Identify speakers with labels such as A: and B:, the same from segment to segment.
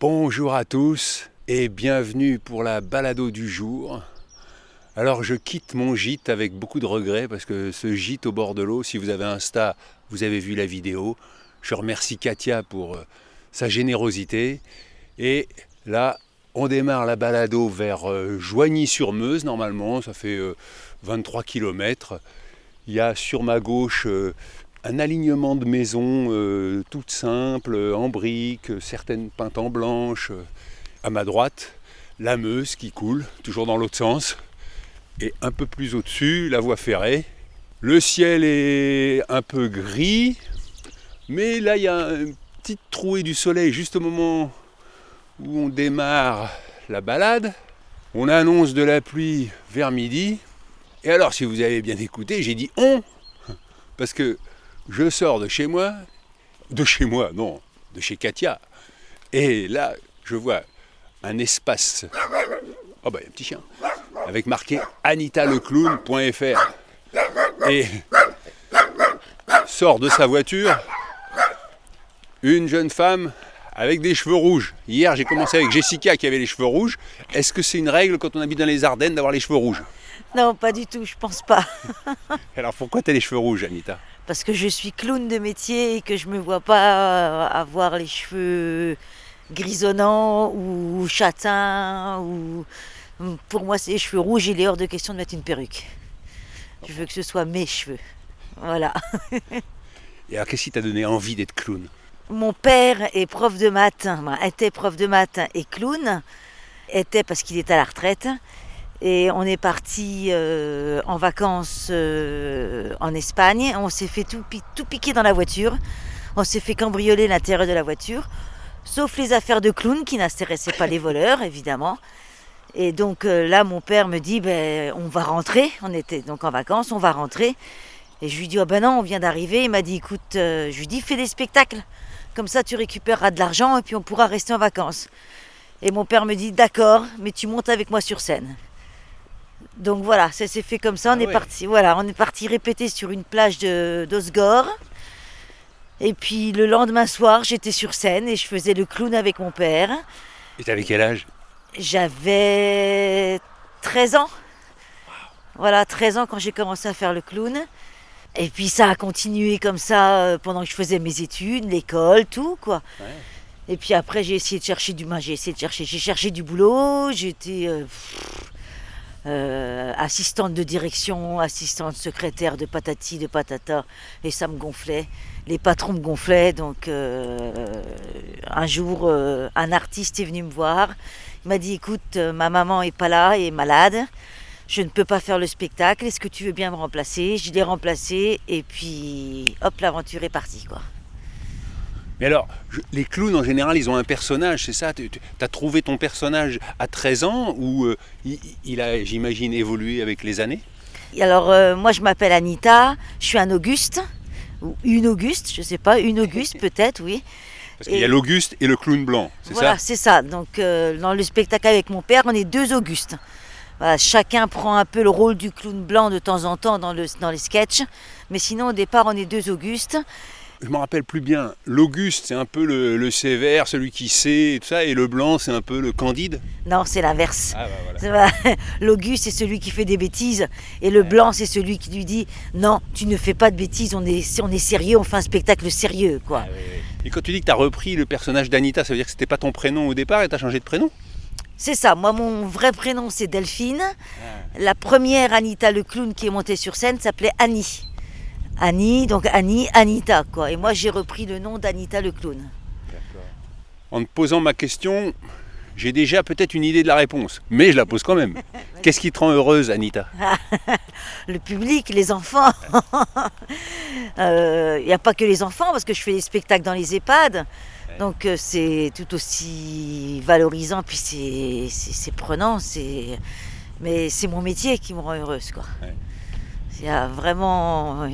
A: Bonjour à tous et bienvenue pour la balado du jour. Alors je quitte mon gîte avec beaucoup de regrets parce que ce gîte au bord de l'eau, si vous avez Insta, vous avez vu la vidéo. Je remercie Katia pour euh, sa générosité. Et là, on démarre la balado vers euh, Joigny-sur-Meuse, normalement, ça fait 23 euh, km. Il y a sur ma gauche un alignement de maisons toutes simples, en briques, certaines peintes en blanche. À ma droite, la Meuse qui coule, toujours dans l'autre sens. Et un peu plus au-dessus, la voie ferrée. Le ciel est un peu gris, mais là, il y a une petite trouée du soleil juste au moment où on démarre la balade. On annonce de la pluie vers midi. Et alors, si vous avez bien écouté, j'ai dit on, parce que je sors de chez moi, de chez moi, non, de chez Katia. Et là, je vois un espace. Oh bah, il y a un petit chien. Avec marqué anitaleclown.fr. Et sort de sa voiture une jeune femme avec des cheveux rouges. Hier, j'ai commencé avec Jessica qui avait les cheveux rouges. Est-ce que c'est une règle quand on habite dans les Ardennes d'avoir les cheveux rouges?
B: Non, pas du tout, je pense pas.
A: Alors pourquoi tu as les cheveux rouges, Anita?
B: Parce que je suis clown de métier et que je me vois pas avoir les cheveux grisonnants ou châtains ou pour moi c'est les cheveux rouges, il est hors de question de mettre une perruque. Je veux que ce soit mes cheveux. Voilà.
A: et alors qu'est-ce qui t'a donné envie d'être clown?
B: Mon père est prof de maths, était prof de maths et clown, était parce qu'il est à la retraite. Et on est parti euh, en vacances euh, en Espagne. On s'est fait tout, tout piquer dans la voiture. On s'est fait cambrioler l'intérieur de la voiture. Sauf les affaires de clown qui n'intéressaient pas les voleurs, évidemment. Et donc euh, là, mon père me dit, ben, on va rentrer. On était donc en vacances, on va rentrer. Et je lui dis, oh ben non, on vient d'arriver. Il m'a dit, écoute, je lui dis, fais des spectacles. Comme ça, tu récupéreras de l'argent et puis on pourra rester en vacances. Et mon père me dit D'accord, mais tu montes avec moi sur scène. Donc voilà, ça s'est fait comme ça. On ah est parti. Voilà, on est parti répéter sur une plage de d'Osgore. Et puis le lendemain soir, j'étais sur scène et je faisais le clown avec mon père.
A: Et t'avais quel âge?
B: J'avais 13 ans. Voilà, 13 ans quand j'ai commencé à faire le clown. Et puis ça a continué comme ça euh, pendant que je faisais mes études, l'école, tout quoi. Et puis après j'ai essayé de chercher du, j'ai essayé de chercher, j'ai cherché du boulot. J'étais euh, euh, assistante de direction, assistante secrétaire de patati, de patata, et ça me gonflait. Les patrons me gonflaient, donc un jour un artiste est venu me voir. Il m'a dit écoute, ma maman est pas là, elle est malade je ne peux pas faire le spectacle, est-ce que tu veux bien me remplacer? Je l'ai remplacé et puis hop, l'aventure est partie quoi.
A: Mais alors, les clowns en général, ils ont un personnage, c'est ça? Tu as trouvé ton personnage à 13 ans ou euh, il, a, j'imagine, évolué avec les années?
B: Alors, euh, moi je m'appelle Anita, je suis un Auguste, ou une Auguste, je ne sais pas, une Auguste peut-être, oui.
A: Parce qu'il y a l'Auguste et le clown blanc, c'est
B: ça? Voilà, c'est ça. Donc, euh, dans le spectacle avec mon père, on est deux Augustes chacun prend un peu le rôle du clown blanc de temps en temps dans, le, dans les sketchs. Mais sinon, au départ, on est deux Augustes.
A: Je me rappelle plus bien. L'Auguste, c'est un peu le, sévère, celui qui sait et tout ça, et le blanc, c'est un peu le candide.
B: Non, c'est l'inverse. Ah, bah, L'Auguste, c'est celui qui fait des bêtises, et le blanc, c'est celui qui lui dit non, tu ne fais pas de bêtises, on est, on est sérieux, on fait un spectacle sérieux, quoi. Ah,
A: et quand tu dis que tu as repris le personnage d'Anita, ça veut dire que c'était pas ton prénom au départ et tu as changé de prénom?
B: C'est ça, moi mon vrai prénom c'est Delphine. Ah. La première Anita le clown qui est montée sur scène s'appelait Annie. Annie, donc Annie, Anita quoi. Et moi j'ai repris le nom d'Anita le clown.
A: En te posant ma question, J'ai déjà peut-être une idée de la réponse, mais je la pose quand même. Qu'est-ce qui te rend heureuse, Anita?
B: Le public, les enfants. Il n'y a pas que les enfants, parce que je fais des spectacles dans les EHPAD. Donc euh, c'est tout aussi valorisant, puis c'est- prenant. Mais c'est mon métier qui me rend heureuse. Quoi.
A: Ouais.
B: Il y a vraiment.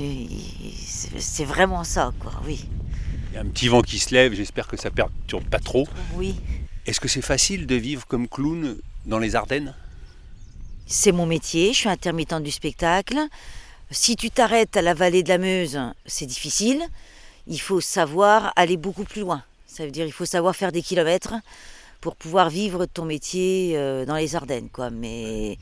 B: C'est vraiment ça, quoi, oui.
A: Il y a un petit vent qui se lève, j'espère que ça ne perturbe pas trop.
B: Oui.
A: Est-ce que c'est facile de vivre comme clown dans les Ardennes?
B: C'est mon métier, je suis intermittente du spectacle. Si tu t'arrêtes à la vallée de la Meuse, c'est difficile. Il faut savoir aller beaucoup plus loin. Ça veut dire il faut savoir faire des kilomètres pour pouvoir vivre ton métier euh, dans les Ardennes. Quoi. Mais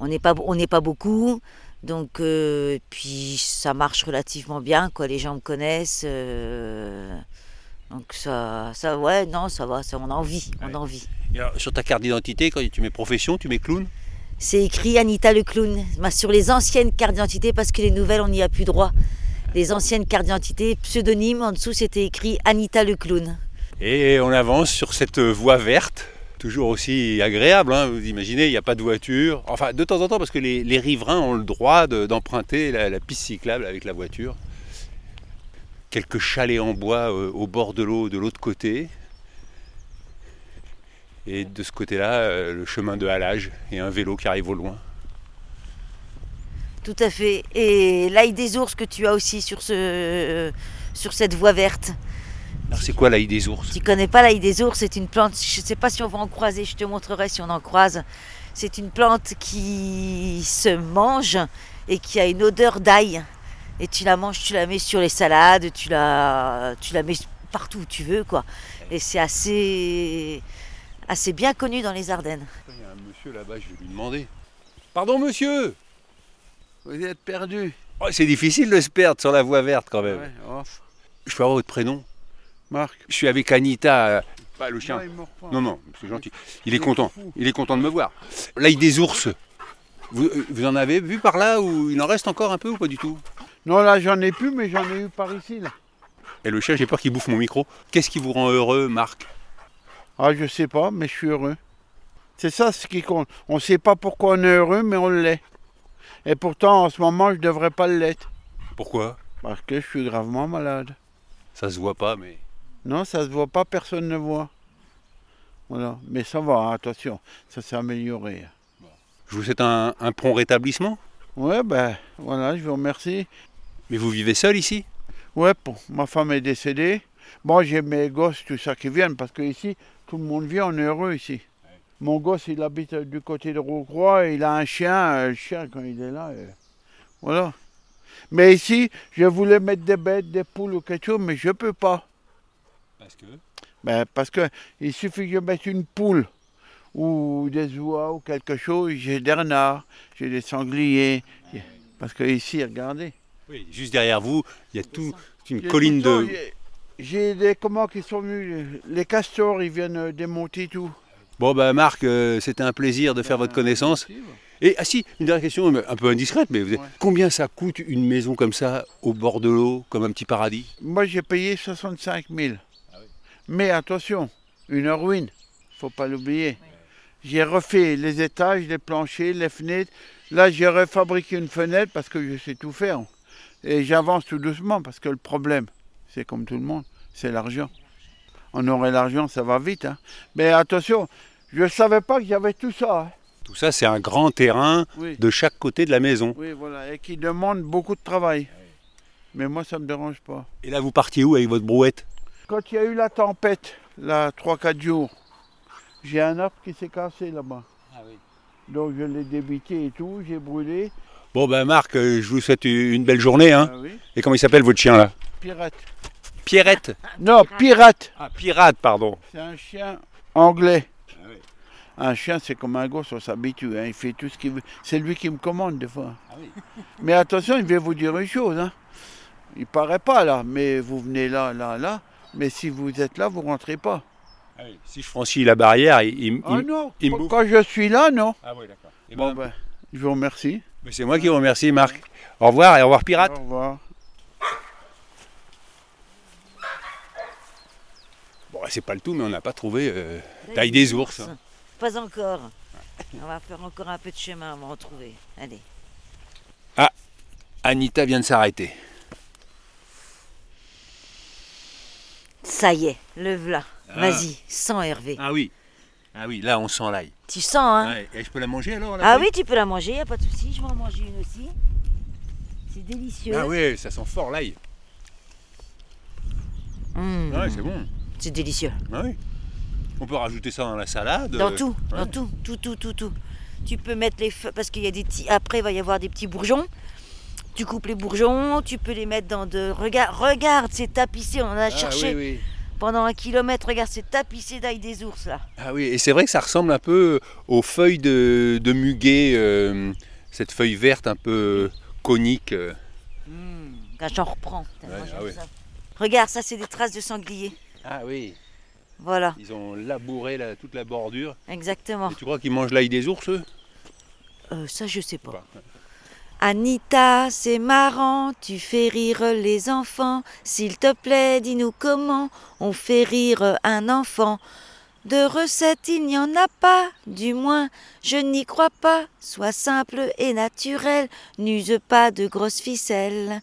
B: on n'est pas, on n'est pas beaucoup. Donc, euh, puis ça marche relativement bien. Quoi. Les gens me connaissent. euh, donc ça, ça, ouais, non, ça va, ça, on a envie, on a envie.
A: Et alors, Sur ta carte d'identité, quand tu mets profession, tu mets clown?
B: C'est écrit Anita le clown. Sur les anciennes cartes d'identité, parce que les nouvelles, on n'y a plus droit. Les anciennes cartes d'identité, pseudonyme, en dessous, c'était écrit Anita le clown.
A: Et on avance sur cette voie verte, toujours aussi agréable. hein. Vous imaginez, il n'y a pas de voiture. Enfin, de temps en temps, parce que les, riverains ont le droit de- d'emprunter la, piste cyclable avec la voiture. Quelques chalets en bois euh, au bord de l'eau de l'autre côté. Et de ce côté-là, euh, le chemin de halage et un vélo qui arrive au loin.
B: Tout à fait. Et l'ail des ours que tu as aussi sur cette voie verte.
A: Alors c'est quoi l'ail des ours
B: Tu connais pas l'ail des ours, c'est une plante, je ne sais pas si on va en croiser, je te montrerai si on en croise. C'est une plante qui se mange et qui a une odeur d'ail. Et tu la manges, tu la mets sur les salades, tu la, tu la mets partout où tu veux. quoi. Et c'est assez, assez bien connu dans les Ardennes.
A: Il y a un monsieur là-bas, je vais lui demander. Pardon monsieur
C: Vous êtes perdu.
A: Oh, C'est difficile de se perdre sur la voie verte quand même.
C: Ouais, oh,
A: Je peux avoir votre prénom
C: Marc.
A: Je suis avec Anita. euh, Pas le chien.
C: Non.
A: Non, c'est gentil. Il est content. Il est content de me voir. L'ail des ours. Vous, vous en avez vu par là ou il en reste encore un peu ou pas du tout?
C: Non, là, j'en ai plus, mais j'en ai eu par ici. Là.
A: Et le chien, j'ai peur qu'il bouffe mon micro. Qu'est-ce qui vous rend heureux, Marc?
C: Ah, je sais pas, mais je suis heureux. C'est ça ce qui compte. On sait pas pourquoi on est heureux, mais on l'est. Et pourtant, en ce moment, je devrais pas l'être.
A: Pourquoi?
C: Parce que je suis gravement malade.
A: Ça se voit pas, mais.
C: Non, ça se voit pas, personne ne voit. Voilà. Mais ça va, hein, attention, ça s'est amélioré.
A: Je vous souhaite un, un prompt rétablissement.
C: Ouais, ben, voilà, je vous remercie.
A: Mais vous vivez seul ici?
C: Ouais, bon, ma femme est décédée. Bon, j'ai mes gosses, tout ça qui viennent, parce que ici, tout le monde vient, on est heureux ici. Mon gosse, il habite du côté de Rocroi, il a un chien, le chien, quand il est là, voilà. Mais ici, je voulais mettre des bêtes, des poules ou quelque chose, mais je peux pas.
A: Parce que?
C: Ben, parce que il suffit que je mette une poule ou des oies ou quelque chose, j'ai des renards, j'ai des sangliers. Parce que ici, regardez.
A: Oui, juste derrière vous, il y a tout, une colline
C: tout
A: de.
C: j'ai- des comment qui sont venus, les castors, ils viennent euh, démonter tout.
A: Bon, bah, Marc, euh, c'était un plaisir de faire votre connaissance. Et, ah si, une dernière question, un peu indiscrète, mais vous
C: Ouais.
A: combien ça coûte une maison comme ça, au bord de l'eau, comme un petit paradis?
C: Moi, j'ai payé 65 000. Mais attention, une ruine, faut pas l'oublier. J'ai refait les étages, les planchers, les fenêtres. Là, j'ai refabriqué une fenêtre parce que je sais tout faire. Et j'avance tout doucement parce que le problème, c'est comme tout le monde, c'est l'argent. On aurait l'argent, ça va vite. hein. Mais attention, je ne savais pas qu'il y avait tout ça. hein.
A: Tout ça, c'est un grand terrain
C: Oui.
A: de chaque côté de la maison.
C: Oui, voilà, et qui demande beaucoup de travail. Mais moi, ça ne me dérange pas.
A: Et là, vous partiez où avec votre brouette?
C: Quand il y a eu la tempête, là, 3-4 jours, j'ai un arbre qui s'est cassé là-bas. Donc je l'ai débité et tout, j'ai brûlé.
A: Bon, ben Marc, euh, je vous souhaite une belle journée. Hein.
C: Ah oui.
A: Et comment il s'appelle votre chien là?
C: Pirate.
A: Pierrette?
C: Non, pirate
A: Ah, pirate, pardon.
C: C'est un chien anglais.
A: Ah oui.
C: Un chien, c'est comme un gosse, on s'habitue. hein, Il fait tout ce qu'il veut. C'est lui qui me commande des fois.
A: Ah oui.
C: Mais attention, il va vous dire une chose. Hein. Il paraît pas là, mais vous venez là, là, là. Mais si vous êtes là, vous rentrez pas.
A: Si je franchis la barrière, il, il-
C: Ah
A: il-
C: non,
A: il me
C: quand je suis là, non.
A: Ah oui, d'accord. Eh
C: Bon,
A: ben,
C: ben, je vous remercie.
A: c'est moi qui vous remercie, Marc. Au revoir et au revoir, pirate.
C: Au revoir.
A: Bon, c'est pas le tout, mais on n'a pas trouvé euh, taille des ours. hein.
B: Pas encore. On va faire encore un peu de chemin avant de trouver. Allez.
A: Anita vient de s'arrêter.
B: Ça y est, le v'là.
A: Ah.
B: Vas-y, sens Hervé.
A: Ah oui. Ah oui, là on sent l'ail.
B: Tu sens, hein
A: Ouais, Et je peux la manger alors
B: Ah oui, tu peux la manger, y a pas de souci. Je vais en manger une aussi. C'est délicieux.
A: Ah oui, ça sent fort l'ail.
B: Mmh,
A: Ouais, c'est bon.
B: c'est délicieux.
A: Ah oui. On peut rajouter ça dans la salade.
B: Dans
A: euh,
B: tout,
A: ouais.
B: dans tout, tout, tout, tout, tout. Tu peux mettre les feuilles, parce qu'il y a des petits. Après, il va y avoir des petits bourgeons. Tu coupes les bourgeons, tu peux les mettre dans de. Regarde, regarde, c'est tapissé. On en a
A: Ah,
B: cherché
A: oui, oui.
B: pendant un kilomètre. Regarde, c'est tapissé d'ail des ours là.
A: Ah oui, et c'est vrai que ça ressemble un peu aux feuilles de, de muguet, euh, cette feuille verte un peu conique. euh.
B: Quand j'en reprends.
A: Ouais, ah oui.
B: ça. Regarde, ça c'est des traces de sanglier.
A: Ah oui.
B: Voilà,
A: Ils ont labouré la- toute la bordure.
B: exactement.
A: Et tu crois qu'ils mangent l'ail des ours, eux?
B: Euh, ça, je sais pas.
A: Pas.
B: Anita, c'est marrant, tu fais rire les enfants. S'il te plaît, dis-nous comment on fait rire un enfant. De recettes, il n'y en a pas, du moins, je n'y crois pas. Sois simple et naturel, n'use pas de grosses ficelles.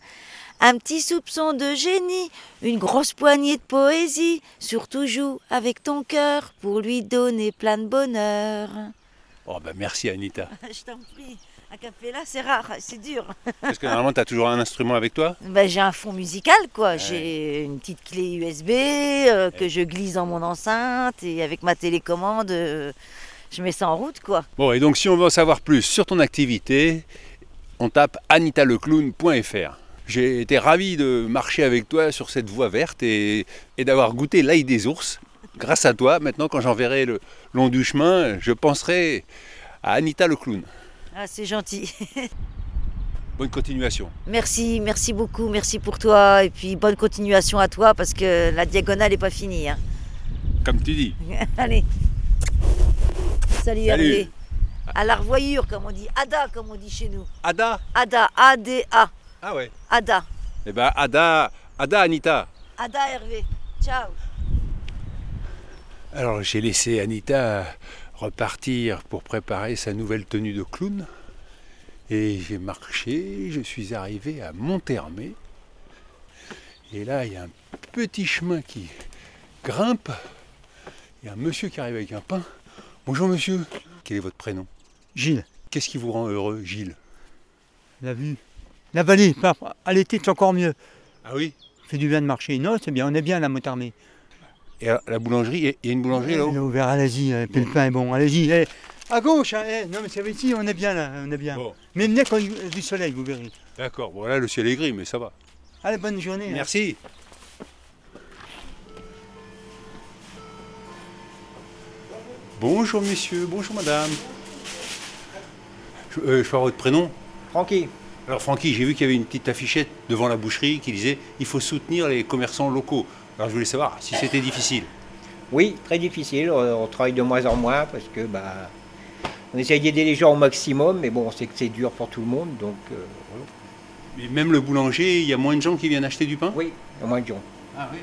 B: Un petit soupçon de génie, une grosse poignée de poésie. Surtout joue avec ton cœur pour lui donner plein de bonheur.
A: Oh bah merci Anita.
B: Je t'en prie, c'est rare, c'est dur.
A: Parce que normalement tu as toujours un instrument avec toi?
B: Ben, j'ai un fond musical, quoi. J'ai une petite clé USB euh, que je glisse dans mon enceinte et avec ma télécommande, euh, je mets ça en route, quoi.
A: Bon et donc si on veut en savoir plus sur ton activité, on tape anitaleclown.fr. J'ai été ravi de marcher avec toi sur cette voie verte et, et d'avoir goûté l'ail des ours. Grâce à toi, maintenant quand j'enverrai le long du chemin, je penserai à Anita le clown.
B: Ah, c'est gentil.
A: Bonne continuation.
B: merci, merci beaucoup, merci pour toi. Et puis bonne continuation à toi parce que la diagonale n'est pas finie. hein.
A: Comme tu dis.
B: Allez. Salut,
A: Salut.
B: Hervé. À la revoyure, comme on dit. Ada, comme on dit chez nous.
A: Ada
B: Ada, A-D-A.
A: Ah ouais.
B: Ada.
A: Eh ben Ada, Ada Anita.
B: Ada Hervé. Ciao.
A: Alors j'ai laissé Anita repartir pour préparer sa nouvelle tenue de clown. Et j'ai marché, je suis arrivé à Monthermé. Et là, il y a un petit chemin qui grimpe. Il y a un monsieur qui arrive avec un pain. Bonjour monsieur, quel est votre prénom?
D: Gilles,
A: Qu'est-ce qui vous rend heureux, Gilles?
D: La vue. La vallée, à l'été c'est encore mieux.
A: Ah oui?
D: Fait du bien de marcher. Non, c'est bien, on est bien à la.
A: Et alors, la boulangerie, il y a une boulangerie
D: On
A: là-haut
D: est ouvert, allez-y, euh, puis le pain est bon, allez-y. eh. À gauche, hein, eh. non mais c'est ici, on est bien là, on est bien.
A: Bon,
D: Mais venez quand il y a du soleil, vous verrez.
A: d'accord. Bon là, le ciel est gris, mais ça va.
D: Allez, bonne journée. hein.
A: Merci. Bonjour messieurs, bonjour madame. Je, euh, je peux avoir votre prénom?
E: Francky,
A: Alors Francky, j'ai vu qu'il y avait une petite affichette devant la boucherie qui disait il faut soutenir les commerçants locaux. Alors je voulais savoir si c'était difficile.
E: oui, très difficile. On on travaille de moins en moins parce que bah, on essaye d'aider les gens au maximum, mais bon, on sait que c'est dur pour tout le monde, donc euh, voilà.
A: Mais même le boulanger, il y a moins de gens qui viennent acheter du pain?
E: Oui, il y a moins de gens.
A: Ah oui.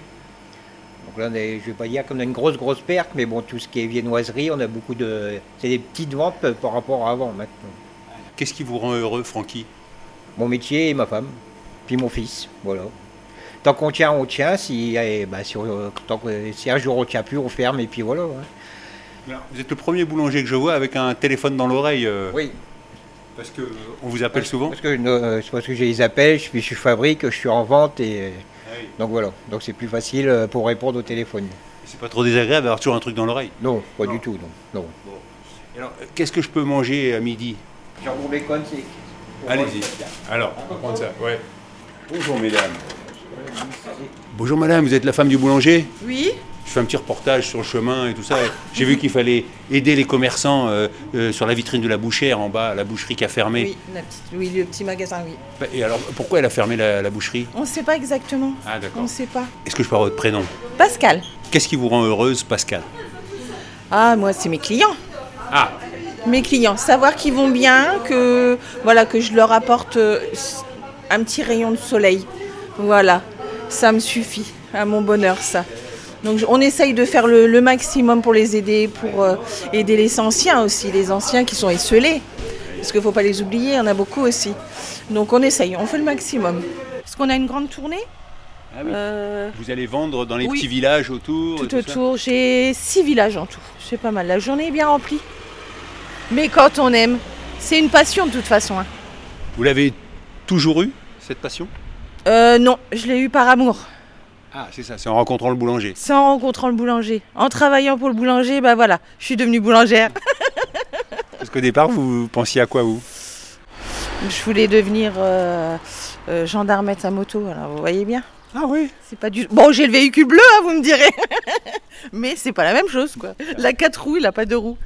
E: Donc là, on est- je vais pas dire qu'on a une grosse grosse perte, mais bon, tout ce qui est viennoiserie, on a beaucoup de, c'est des petites ventes par rapport à avant maintenant.
A: Qu'est-ce qui vous rend heureux, Francky?
E: Mon métier et ma femme, puis mon fils, voilà. Tant qu'on tient, on tient. Si, eh, bah, si, on- tant que- si un jour on tient plus, on ferme et puis voilà.
A: Vous êtes le premier boulanger que je vois avec un téléphone dans l'oreille. euh,
E: Oui.
A: Parce que euh, on vous appelle souvent
E: Parce que euh, c'est parce que j'ai les appels, je, puis je fabrique, je suis en vente et
A: Ah oui.
E: donc voilà. Donc c'est plus facile pour répondre au téléphone.
A: C'est pas trop désagréable d'avoir toujours un truc dans l'oreille.
E: Non, pas
A: Non.
E: du tout, non.
A: Alors, qu'est-ce que je peux manger à midi?
E: Jambon bacon, c'est.
A: Allez-y. Alors, on va prendre ça. Ouais. Bonjour mesdames. Bonjour madame, vous êtes la femme du boulanger
F: Oui,
A: Je fais un petit reportage sur le chemin et tout ça. J'ai vu qu'il fallait aider les commerçants euh, euh, sur la vitrine de la bouchère en bas, la boucherie qui a fermé.
F: oui, la petite- oui, le petit magasin, oui.
A: Et alors, pourquoi elle a fermé la, la boucherie?
F: On ne sait pas exactement.
A: Ah
F: On
A: d'accord.
F: ne sait pas.
A: Est-ce que je peux avoir votre prénom?
F: Pascal.
A: Qu'est-ce qui vous rend heureuse, Pascal?
F: Ah, moi, c'est mes clients.
A: Ah,
F: Mes clients. Savoir qu'ils vont bien, que, voilà, que je leur apporte euh, un petit rayon de soleil. Voilà. Ça me suffit. À mon bonheur, ça. Donc on essaye de faire le, le maximum pour les aider, pour euh, aider les anciens aussi, les anciens qui sont esselés. Parce qu'il ne faut pas les oublier, il y en a beaucoup aussi. Donc on essaye, on fait le maximum. Parce qu'on a une grande tournée?
A: Ah oui.
F: euh,
A: Vous allez vendre dans les
F: Oui.
A: petits villages autour
F: tout autour, j'ai six villages en tout. C'est pas mal. La journée est bien remplie. Mais quand on aime, c'est une passion de toute façon. hein.
A: Vous l'avez toujours eu, cette passion?
F: Euh, non, je l'ai eu par amour.
A: Ah, c'est ça, c'est en rencontrant le boulanger.
F: C'est en rencontrant le boulanger. En travaillant pour le boulanger, bah voilà, je suis devenue boulangère.
A: Parce qu'au départ, vous pensiez à quoi, vous?
F: Je voulais devenir euh, euh, gendarmette à moto, alors vous voyez bien.
A: Ah oui
F: C'est pas du. Bon, j'ai le véhicule bleu, hein, vous me direz. mais c'est pas la même chose, quoi. La quatre roues, il a pas deux roues.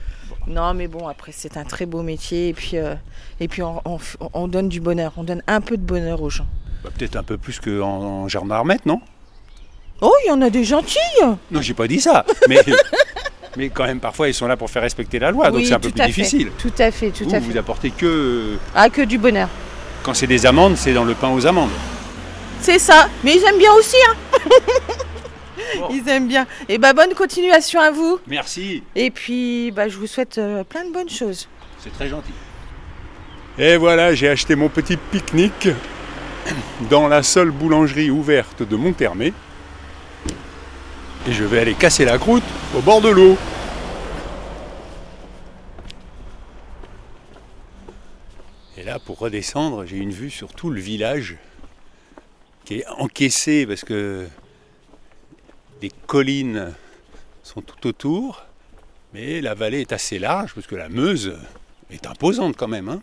F: Non, mais bon, après, c'est un très beau métier. Et puis, euh, et puis on, on f- on donne du bonheur. On donne un peu de bonheur aux gens.
A: Bah, Peut-être un peu plus qu'en en gendarmette, non?
F: Oh, il y en a des gentils.
A: Non, j'ai pas dit ça. Mais, mais quand même, parfois, ils sont là pour faire respecter la loi, donc
F: Oui,
A: c'est un peu
F: tout
A: plus
F: à fait.
A: difficile.
F: Tout à fait, tout
A: vous,
F: à
A: vous
F: fait.
A: apportez que. euh,
F: Ah, que du bonheur.
A: Quand c'est des amendes, c'est dans le pain aux amandes.
F: C'est ça. Mais ils aiment bien aussi, hein. Ils aiment bien. Et bah, bonne continuation à vous.
A: Merci,
F: Et puis, bah, je vous souhaite euh, plein de bonnes choses.
A: c'est très gentil. Et voilà, j'ai acheté mon petit pique-nique dans la seule boulangerie ouverte de Monthermé. Et je vais aller casser la croûte au bord de l'eau. Et là, pour redescendre, j'ai une vue sur tout le village qui est encaissé parce que les collines sont tout autour. Mais la vallée est assez large parce que la Meuse est imposante quand même. hein.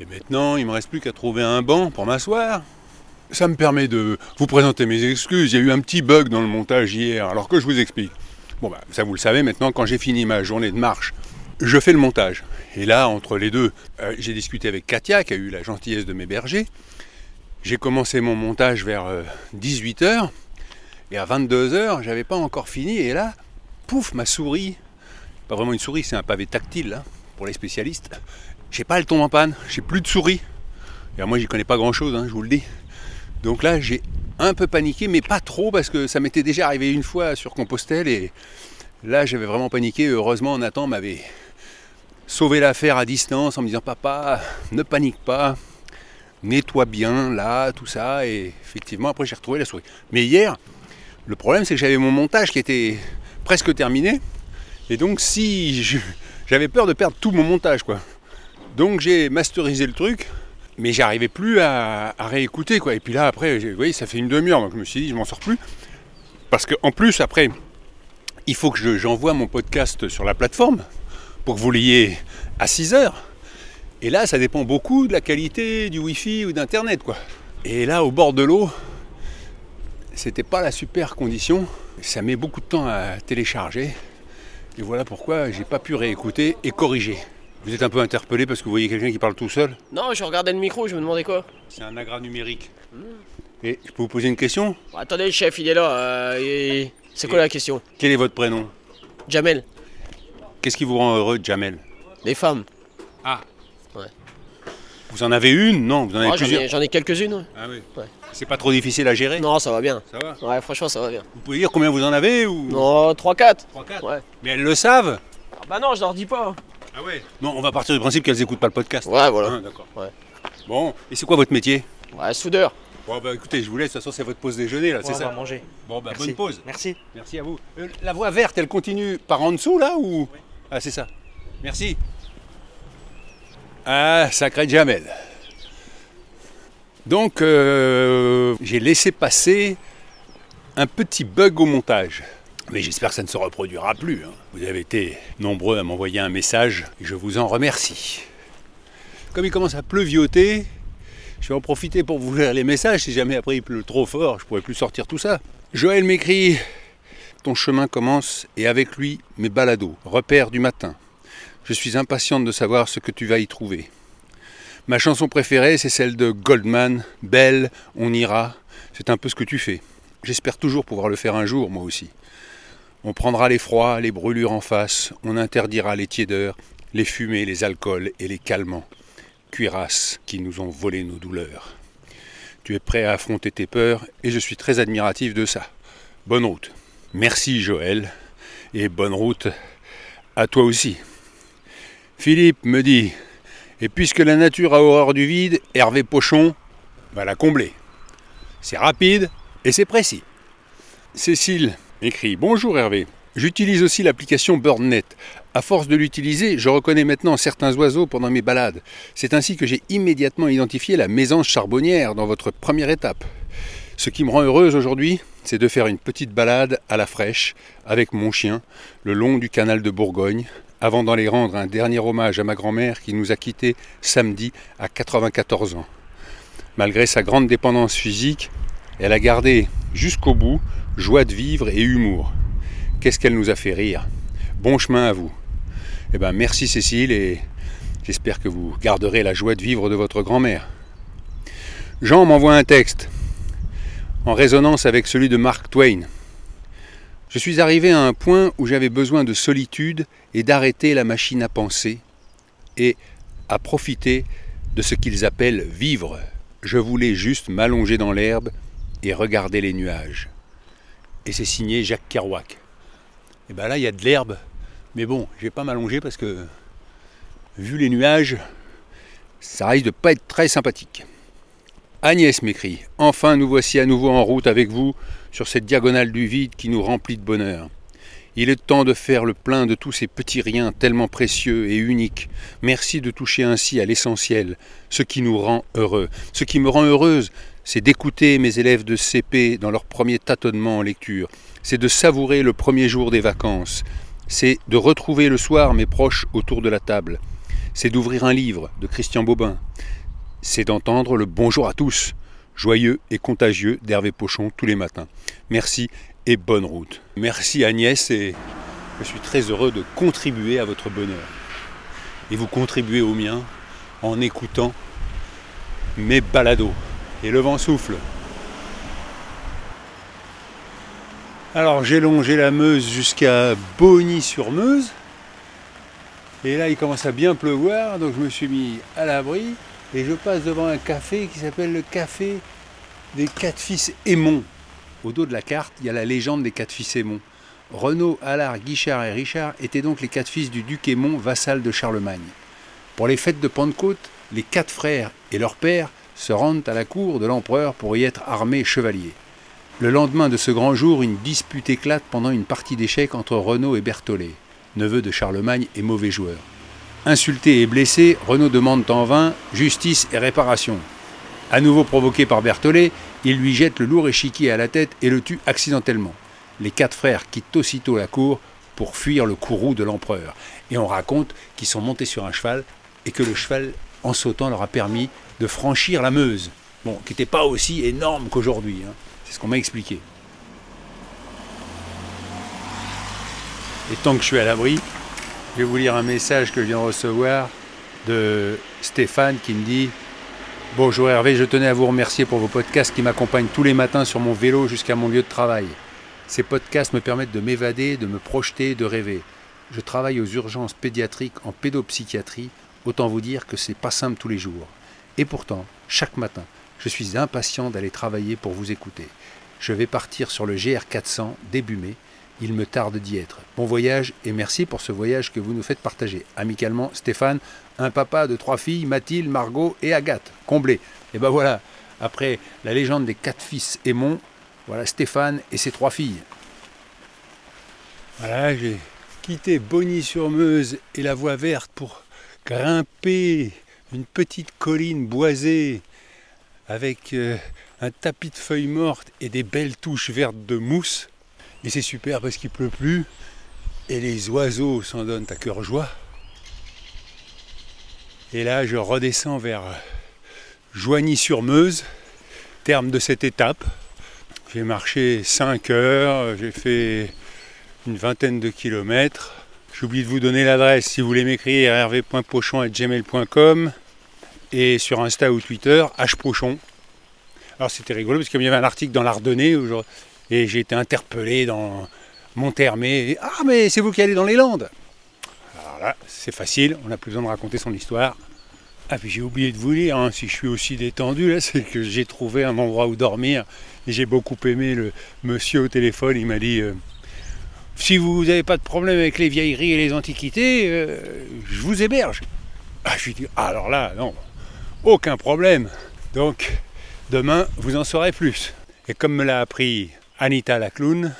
A: Et maintenant, il ne me reste plus qu'à trouver un banc pour m'asseoir. Ça me permet de vous présenter mes excuses. Il y a eu un petit bug dans le montage hier, alors que je vous explique. Bon, bah, ça vous le savez maintenant, quand j'ai fini ma journée de marche, je fais le montage. Et là, entre les deux, euh, j'ai discuté avec Katia, qui a eu la gentillesse de m'héberger. J'ai commencé mon montage vers 18h. Et à 22h, j'avais pas encore fini. Et là, pouf, ma souris, pas vraiment une souris, c'est un pavé tactile hein, pour les spécialistes. J'ai pas le tombe en panne, j'ai plus de souris. Et moi, j'y connais pas grand chose, je vous le dis. Donc là, j'ai un peu paniqué, mais pas trop, parce que ça m'était déjà arrivé une fois sur Compostelle. Et là, j'avais vraiment paniqué. Heureusement, Nathan m'avait sauvé l'affaire à distance en me disant Papa, ne panique pas, nettoie bien là, tout ça. Et effectivement, après, j'ai retrouvé la souris. Mais hier, le problème, c'est que j'avais mon montage qui était presque terminé. Et donc, si j'avais peur de perdre tout mon montage, quoi. Donc, j'ai masterisé le truc, mais j'arrivais plus à, réécouter, quoi. Et puis là, après, vous voyez, ça fait une demi-heure, donc je me suis dit, je m'en sors plus. Parce qu'en plus, après, il faut que je- j'envoie mon podcast sur la plateforme pour que vous l'ayez à 6 heures. Et là, ça dépend beaucoup de la qualité du Wi-Fi ou d'Internet, quoi. Et là, au bord de l'eau, c'était pas la super condition. Ça met beaucoup de temps à télécharger. Et voilà pourquoi j'ai pas pu réécouter et corriger. Vous êtes un peu interpellé parce que vous voyez quelqu'un qui parle tout seul?
G: Non, je regardais le micro, je me demandais quoi.
A: C'est un agra numérique. Et je peux vous poser une question?
G: Bon, attendez, le chef, il est là. euh, et- C'est quoi la question?
A: Quel est votre prénom?
G: Jamel,
A: Qu'est-ce qui vous rend heureux, Jamel?
G: Les femmes.
A: Vous en avez une? Non, vous en avez
G: Ah,
A: plusieurs.
G: j'en ai quelques-unes. ouais.
A: Ah oui.
G: Ouais.
A: C'est pas trop difficile à gérer?
G: Non, ça va bien.
A: Ça va?
G: Ouais, franchement, ça va bien.
A: Vous pouvez dire combien vous en avez ou?
G: Non, 3-4.
A: 3, 4
G: Ouais.
A: Mais elles le savent?
G: Ah bah non, je leur dis pas.
A: Ah ouais Non, on va partir du principe qu'elles écoutent pas le podcast.
G: Ouais, voilà.
A: Ah, d'accord.
G: Ouais.
A: Bon, et c'est quoi votre métier?
G: Ouais, soudeur.
A: Bon bah écoutez, je vous laisse, de toute façon c'est votre pause déjeuner là, c'est ça
D: manger.
A: Bon bah
D: Merci.
A: bonne pause.
D: Merci.
A: Merci à vous. Euh, la voie verte, elle continue par en dessous là ou? Ah c'est ça. Merci. Ah, sacré Jamel. Donc euh, j'ai laissé passer un petit bug au montage. Mais j'espère que ça ne se reproduira plus. hein. Vous avez été nombreux à m'envoyer un message et je vous en remercie. Comme il commence à pleuvioter, je vais en profiter pour vous lire les messages. Si jamais après il pleut trop fort, je pourrai plus sortir tout ça. Joël m'écrit Ton chemin commence et avec lui mes balados, repères du matin. Je suis impatiente de savoir ce que tu vas y trouver. Ma chanson préférée, c'est celle de Goldman, Belle, On ira. C'est un peu ce que tu fais. J'espère toujours pouvoir le faire un jour, moi aussi. On prendra les froids, les brûlures en face, on interdira les tiédeurs, les fumées, les alcools et les calmants, cuirasses qui nous ont volé nos douleurs. Tu es prêt à affronter tes peurs et je suis très admiratif de ça. bonne route. Merci Joël, et bonne route à toi aussi. Philippe me dit, et puisque la nature a horreur du vide, Hervé Pochon va la combler. C'est rapide et c'est précis. Cécile écrit Bonjour Hervé. J'utilise aussi l'application BirdNet. À force de l'utiliser, je reconnais maintenant certains oiseaux pendant mes balades. C'est ainsi que j'ai immédiatement identifié la mésange charbonnière dans votre première étape. Ce qui me rend heureuse aujourd'hui, c'est de faire une petite balade à la fraîche avec mon chien le long du canal de Bourgogne, avant d'aller rendre un dernier hommage à ma grand-mère qui nous a quittés samedi à 94 ans. Malgré sa grande dépendance physique, elle a gardé jusqu'au bout joie de vivre et humour. Qu'est-ce qu'elle nous a fait rire. Bon chemin à vous. Eh ben merci Cécile et j'espère que vous garderez la joie de vivre de votre grand-mère. Jean m'envoie un texte en résonance avec celui de Mark Twain. Je suis arrivé à un point où j'avais besoin de solitude et d'arrêter la machine à penser et à profiter de ce qu'ils appellent vivre. Je voulais juste m'allonger dans l'herbe et regarder les nuages. Et c'est signé Jacques Kerouac. Et bien là, il y a de l'herbe, mais bon, je vais pas m'allonger parce que, vu les nuages, ça risque de pas être très sympathique. Agnès m'écrit Enfin, nous voici à nouveau en route avec vous sur cette diagonale du vide qui nous remplit de bonheur. Il est temps de faire le plein de tous ces petits riens tellement précieux et uniques. Merci de toucher ainsi à l'essentiel, ce qui nous rend heureux. Ce qui me rend heureuse, c'est d'écouter mes élèves de CP dans leur premier tâtonnement en lecture. C'est de savourer le premier jour des vacances. C'est de retrouver le soir mes proches autour de la table. C'est d'ouvrir un livre de Christian Bobin. C'est d'entendre le bonjour à tous, joyeux et contagieux d'Hervé Pochon tous les matins. Merci et bonne route. Merci Agnès et je suis très heureux de contribuer à votre bonheur. Et vous contribuez au mien en écoutant mes balados. Et le vent souffle. Alors j'ai longé la Meuse jusqu'à Bogny-sur-Meuse. Et là il commence à bien pleuvoir, donc je me suis mis à l'abri et je passe devant un café qui s'appelle le café des quatre fils Aymon. Au dos de la carte, il y a la légende des quatre fils Aymon. Renaud, Allard, Guichard et Richard étaient donc les quatre fils du duc Aymon, vassal de Charlemagne. Pour les fêtes de Pentecôte, les quatre frères et leur père se rendent à la cour de l'empereur pour y être armés chevaliers. Le lendemain de ce grand jour, une dispute éclate pendant une partie d'échecs entre Renaud et Berthollet, neveu de Charlemagne et mauvais joueur. Insulté et blessé, Renaud demande en vain justice et réparation. À nouveau provoqué par Berthollet, il lui jette le lourd échiquier à la tête et le tue accidentellement. Les quatre frères quittent aussitôt la cour pour fuir le courroux de l'empereur. Et on raconte qu'ils sont montés sur un cheval et que le cheval, en sautant, leur a permis de franchir la Meuse. Bon, qui n'était pas aussi énorme qu'aujourd'hui. Hein. C'est ce qu'on m'a expliqué. Et tant que je suis à l'abri, je vais vous lire un message que je viens de recevoir de Stéphane qui me dit Bonjour Hervé, je tenais à vous remercier pour vos podcasts qui m'accompagnent tous les matins sur mon vélo jusqu'à mon lieu de travail. Ces podcasts me permettent de m'évader, de me projeter, de rêver. Je travaille aux urgences pédiatriques en pédopsychiatrie, autant vous dire que c'est pas simple tous les jours. Et pourtant, chaque matin, je suis impatient d'aller travailler pour vous écouter. Je vais partir sur le GR400 début mai. Il me tarde d'y être. Bon voyage et merci pour ce voyage que vous nous faites partager. Amicalement, Stéphane, un papa de trois filles, Mathilde, Margot et Agathe. Comblé. Et ben voilà, après la légende des quatre fils Aimon, voilà Stéphane et ses trois filles. Voilà, j'ai quitté Bogny-sur-Meuse et la voie verte pour grimper une petite colline boisée avec euh, un tapis de feuilles mortes et des belles touches vertes de mousse. Et c'est super parce qu'il pleut plus et les oiseaux s'en donnent à cœur joie. Et là, je redescends vers Joigny-sur-Meuse, terme de cette étape. J'ai marché 5 heures, j'ai fait une vingtaine de kilomètres. J'oublie de vous donner l'adresse si vous voulez m'écrire hervé.pochon.gmail.com et sur Insta ou Twitter, hpochon. Alors c'était rigolo parce qu'il y avait un article dans l'Ardennais et j'ai été interpellé dans Monthermé. Ah mais c'est vous qui allez dans les Landes alors là, c'est facile, on n'a plus besoin de raconter son histoire. Ah, puis j'ai oublié de vous dire, hein, si je suis aussi détendu, là, c'est que j'ai trouvé un endroit où dormir. Et j'ai beaucoup aimé le monsieur au téléphone. Il m'a dit euh, Si vous n'avez pas de problème avec les vieilleries et les antiquités, euh, je vous héberge. Ah, je lui dit ah, Alors là, non, aucun problème. Donc, demain, vous en saurez plus. Et comme me l'a appris Anita la clown,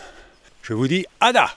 A: je vous dis Ada